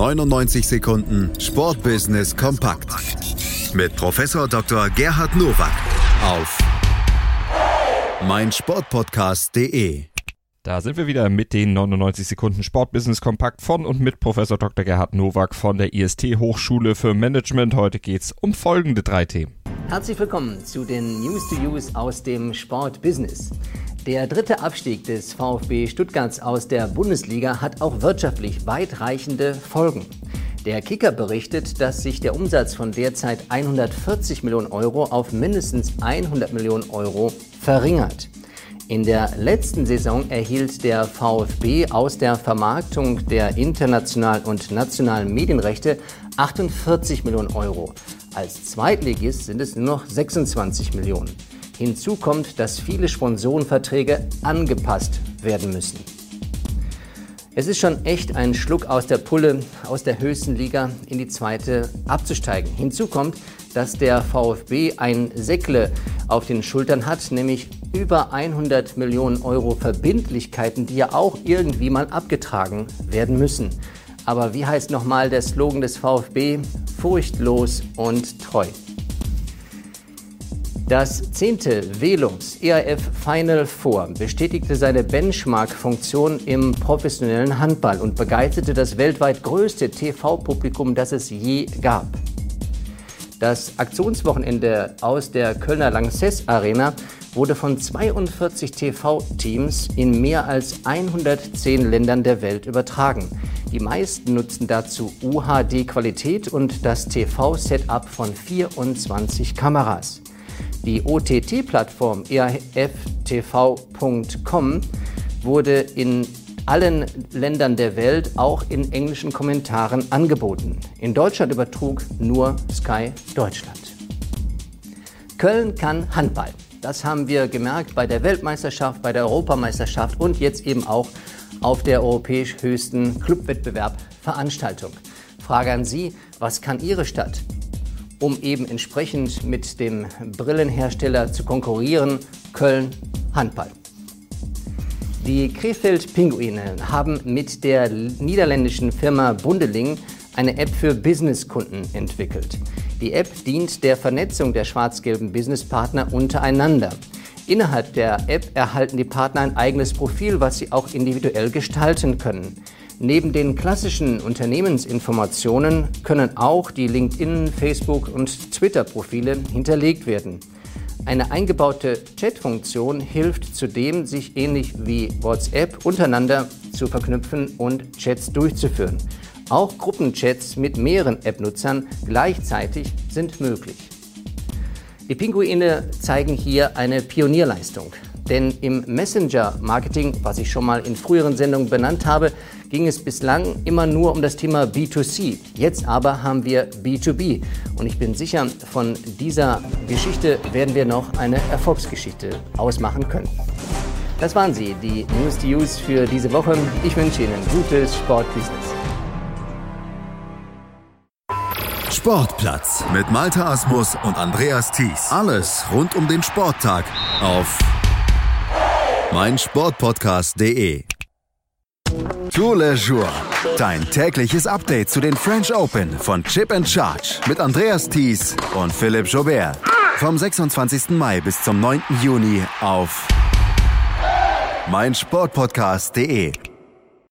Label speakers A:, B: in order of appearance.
A: 99 Sekunden Sportbusiness kompakt mit Professor Dr. Gerhard Nowak auf meinsportpodcast.de.
B: Da sind wir wieder mit den 99 Sekunden Sportbusiness Kompakt von und mit Professor Dr. Gerhard Nowak von der IST Hochschule für Management. Heute geht es um folgende drei Themen.
C: Herzlich willkommen zu den News to Use aus dem Sportbusiness. Der dritte Abstieg des VfB Stuttgarts aus der Bundesliga hat auch wirtschaftlich weitreichende Folgen. Der Kicker berichtet, dass sich der Umsatz von derzeit 140 Millionen Euro auf mindestens 100 Millionen Euro verringert. In der letzten Saison erhielt der VfB aus der Vermarktung der internationalen und nationalen Medienrechte 48 Millionen Euro. Als Zweitligist sind es nur noch 26 Millionen. Hinzu kommt, dass viele Sponsorenverträge angepasst werden müssen. Es ist schon echt ein Schluck aus der Pulle, aus der höchsten Liga in die zweite abzusteigen. Hinzu kommt, dass der VfB ein Säckle auf den Schultern hat, nämlich über 100 Millionen Euro Verbindlichkeiten, die ja auch irgendwie mal abgetragen werden müssen. Aber wie heißt nochmal der Slogan des VfB? Furchtlos und treu. Das zehnte Velums EAF Final Four bestätigte seine Benchmark-Funktion im professionellen Handball und begeisterte das weltweit größte TV-Publikum, das es je gab. Das Aktionswochenende aus der Kölner Lanxess Arena wurde von 42 TV-Teams in mehr als 110 Ländern der Welt übertragen. Die meisten nutzten dazu UHD-Qualität und das TV-Setup von 24 Kameras. Die OTT-Plattform EAFTV.com wurde in allen Ländern der Welt auch in englischen Kommentaren angeboten. In Deutschland übertrug nur Sky Deutschland. Köln kann Handball. Das haben wir gemerkt bei der Weltmeisterschaft, bei der Europameisterschaft und jetzt eben auch auf der europäisch höchsten Clubwettbewerb-Veranstaltung. Frage an Sie, was kann Ihre Stadt? Um eben entsprechend mit dem Brillenhersteller zu konkurrieren, Köln Handball. Die Krefeld-Pinguine haben mit der niederländischen Firma Bundeling eine App für Businesskunden entwickelt. Die App dient der Vernetzung der schwarz-gelben Businesspartner untereinander. Innerhalb der App erhalten die Partner ein eigenes Profil, was sie auch individuell gestalten können. Neben den klassischen Unternehmensinformationen können auch die LinkedIn, Facebook und Twitter-Profile hinterlegt werden. Eine eingebaute Chat-Funktion hilft zudem, sich ähnlich wie WhatsApp untereinander zu verknüpfen und Chats durchzuführen. Auch Gruppenchats mit mehreren App-Nutzern gleichzeitig sind möglich. Die Pinguine zeigen hier eine Pionierleistung. Denn im Messenger-Marketing, was ich schon mal in früheren Sendungen benannt habe, ging es bislang immer nur um das Thema B2C. Jetzt aber haben wir B2B. Und ich bin sicher, von dieser Geschichte werden wir noch eine Erfolgsgeschichte ausmachen können. Das waren sie, die News to Use für diese Woche. Ich wünsche Ihnen gutes Sportbusiness.
A: Sportplatz mit Malta Asmus und Andreas Thies. Alles rund um den Sporttag auf meinsportpodcast.de. Tour Le Jour. Dein tägliches Update zu den French Open von Chip and Charge mit Andreas Thies und Philipp Jobert. Vom 26. Mai bis zum 9. Juni auf meinsportpodcast.de.